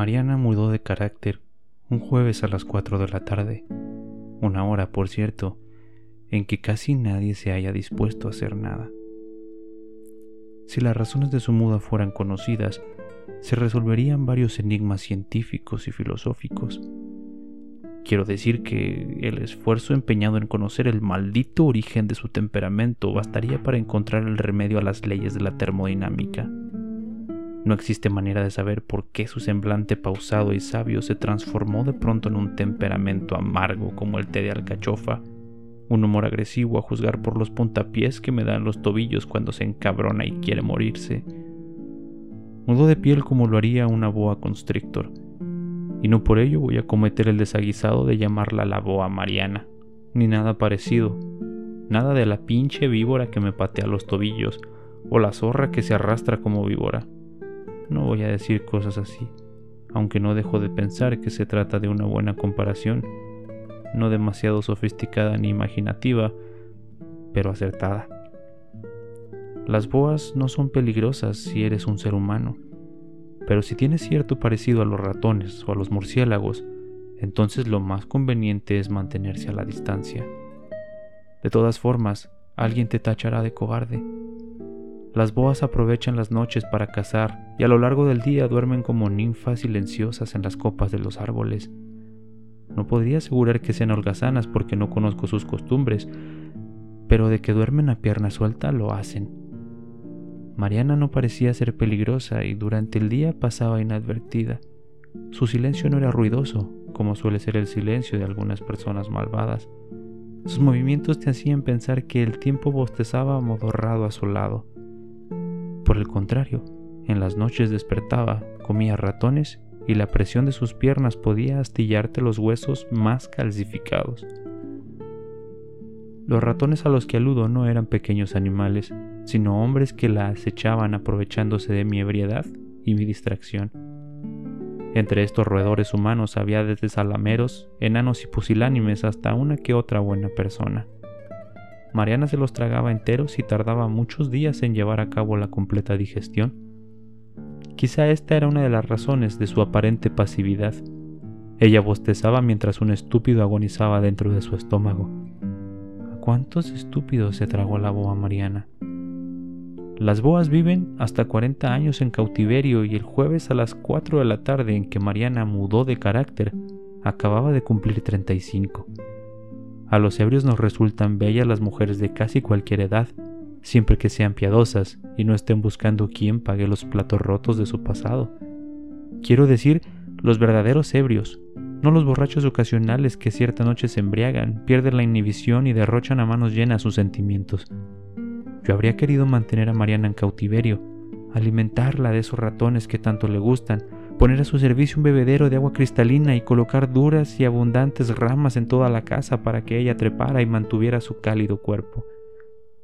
Mariana mudó de carácter un jueves a las 4 de la tarde, una hora, por cierto, en que casi nadie se haya dispuesto a hacer nada. Si las razones de su muda fueran conocidas, se resolverían varios enigmas científicos y filosóficos. Quiero decir que el esfuerzo empeñado en conocer el maldito origen de su temperamento bastaría para encontrar el remedio a las leyes de la termodinámica. No existe manera de saber por qué su semblante pausado y sabio se transformó de pronto en un temperamento amargo como el té de alcachofa, un humor agresivo a juzgar por los puntapiés que me dan los tobillos cuando se encabrona y quiere morirse. Mudó de piel como lo haría una boa constrictor, y no por ello voy a cometer el desaguisado de llamarla la boa mariana, ni nada parecido, nada de la pinche víbora que me patea los tobillos, o la zorra que se arrastra como víbora. No voy a decir cosas así, aunque no dejo de pensar que se trata de una buena comparación, no demasiado sofisticada ni imaginativa, pero acertada. Las boas no son peligrosas si eres un ser humano, pero si tienes cierto parecido a los ratones o a los murciélagos, entonces lo más conveniente es mantenerse a la distancia. De todas formas, alguien te tachará de cobarde las boas aprovechan las noches para cazar y a lo largo del día duermen como ninfas silenciosas en las copas de los árboles. No podría asegurar que sean holgazanas porque no conozco sus costumbres, pero de que duermen a pierna suelta lo hacen. Mariana no parecía ser peligrosa y durante el día pasaba inadvertida. Su silencio no era ruidoso, como suele ser el silencio de algunas personas malvadas. Sus movimientos te hacían pensar que el tiempo bostezaba amodorrado a su lado. Por el contrario, en las noches despertaba, comía ratones y la presión de sus piernas podía astillarte los huesos más calcificados. Los ratones a los que aludo no eran pequeños animales, sino hombres que la acechaban aprovechándose de mi ebriedad y mi distracción. Entre estos roedores humanos había desde salameros, enanos y pusilánimes hasta una que otra buena persona. Mariana se los tragaba enteros y tardaba muchos días en llevar a cabo la completa digestión. Quizá esta era una de las razones de su aparente pasividad. Ella bostezaba mientras un estúpido agonizaba dentro de su estómago. ¿A cuántos estúpidos se tragó la boa Mariana? Las boas viven hasta 40 años en cautiverio y el jueves a las 4 de la tarde en que Mariana mudó de carácter, acababa de cumplir 35. A los ebrios nos resultan bellas las mujeres de casi cualquier edad, siempre que sean piadosas y no estén buscando quién pague los platos rotos de su pasado. Quiero decir, los verdaderos ebrios, no los borrachos ocasionales que cierta noche se embriagan, pierden la inhibición y derrochan a manos llenas sus sentimientos. Yo habría querido mantener a Mariana en cautiverio, alimentarla de esos ratones que tanto le gustan, poner a su servicio un bebedero de agua cristalina y colocar duras y abundantes ramas en toda la casa para que ella trepara y mantuviera su cálido cuerpo.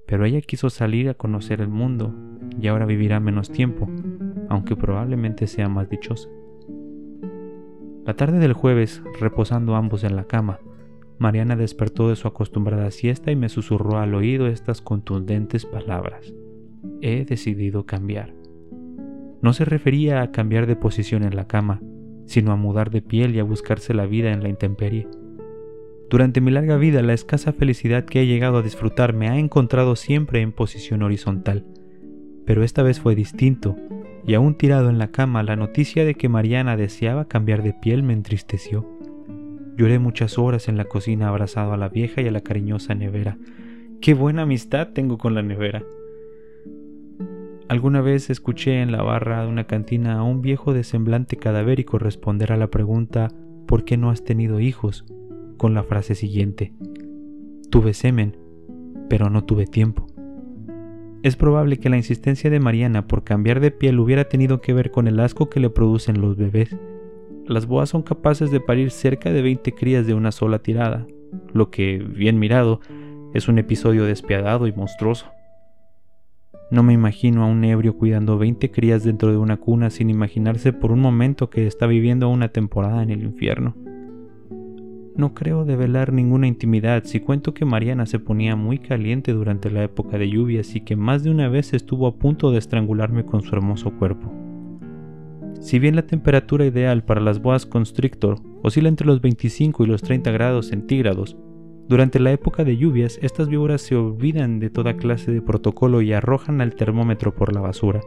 Pero ella quiso salir a conocer el mundo y ahora vivirá menos tiempo, aunque probablemente sea más dichosa. La tarde del jueves, reposando ambos en la cama, Mariana despertó de su acostumbrada siesta y me susurró al oído estas contundentes palabras. He decidido cambiar. No se refería a cambiar de posición en la cama, sino a mudar de piel y a buscarse la vida en la intemperie. Durante mi larga vida la escasa felicidad que he llegado a disfrutar me ha encontrado siempre en posición horizontal, pero esta vez fue distinto, y aún tirado en la cama la noticia de que Mariana deseaba cambiar de piel me entristeció. Lloré muchas horas en la cocina abrazado a la vieja y a la cariñosa nevera. Qué buena amistad tengo con la nevera. Alguna vez escuché en la barra de una cantina a un viejo de semblante cadavérico responder a la pregunta ¿por qué no has tenido hijos? con la frase siguiente Tuve semen, pero no tuve tiempo. Es probable que la insistencia de Mariana por cambiar de piel hubiera tenido que ver con el asco que le producen los bebés. Las boas son capaces de parir cerca de 20 crías de una sola tirada, lo que, bien mirado, es un episodio despiadado y monstruoso. No me imagino a un ebrio cuidando 20 crías dentro de una cuna sin imaginarse por un momento que está viviendo una temporada en el infierno. No creo develar ninguna intimidad si cuento que Mariana se ponía muy caliente durante la época de lluvias y que más de una vez estuvo a punto de estrangularme con su hermoso cuerpo. Si bien la temperatura ideal para las boas constrictor oscila entre los 25 y los 30 grados centígrados, durante la época de lluvias estas víboras se olvidan de toda clase de protocolo y arrojan al termómetro por la basura.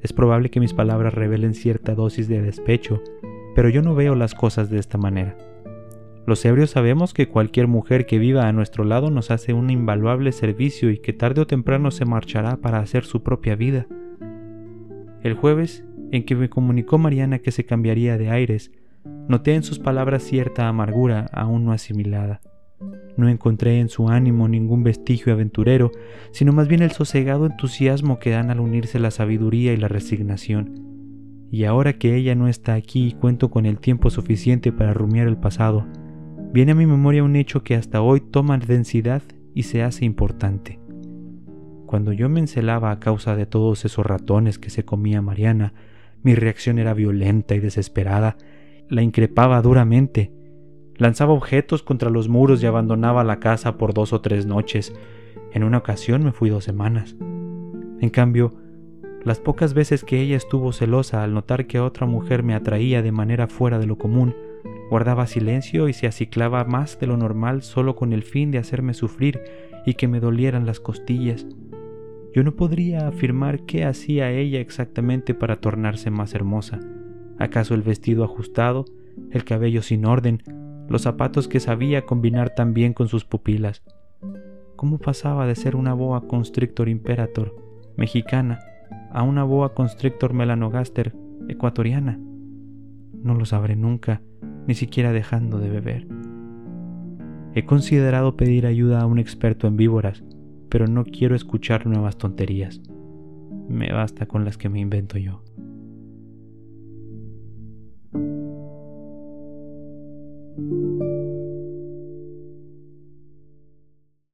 Es probable que mis palabras revelen cierta dosis de despecho, pero yo no veo las cosas de esta manera. Los ebrios sabemos que cualquier mujer que viva a nuestro lado nos hace un invaluable servicio y que tarde o temprano se marchará para hacer su propia vida. El jueves, en que me comunicó Mariana que se cambiaría de aires, noté en sus palabras cierta amargura aún no asimilada. No encontré en su ánimo ningún vestigio aventurero, sino más bien el sosegado entusiasmo que dan al unirse la sabiduría y la resignación. Y ahora que ella no está aquí y cuento con el tiempo suficiente para rumiar el pasado, viene a mi memoria un hecho que hasta hoy toma densidad y se hace importante. Cuando yo me encelaba a causa de todos esos ratones que se comía Mariana, mi reacción era violenta y desesperada. La increpaba duramente. Lanzaba objetos contra los muros y abandonaba la casa por dos o tres noches. En una ocasión me fui dos semanas. En cambio, las pocas veces que ella estuvo celosa al notar que otra mujer me atraía de manera fuera de lo común, guardaba silencio y se aciclaba más de lo normal solo con el fin de hacerme sufrir y que me dolieran las costillas. Yo no podría afirmar qué hacía ella exactamente para tornarse más hermosa. ¿Acaso el vestido ajustado, el cabello sin orden, los zapatos que sabía combinar tan bien con sus pupilas? ¿Cómo pasaba de ser una boa constrictor imperator mexicana a una boa constrictor melanogaster ecuatoriana? No lo sabré nunca, ni siquiera dejando de beber. He considerado pedir ayuda a un experto en víboras, pero no quiero escuchar nuevas tonterías. Me basta con las que me invento yo.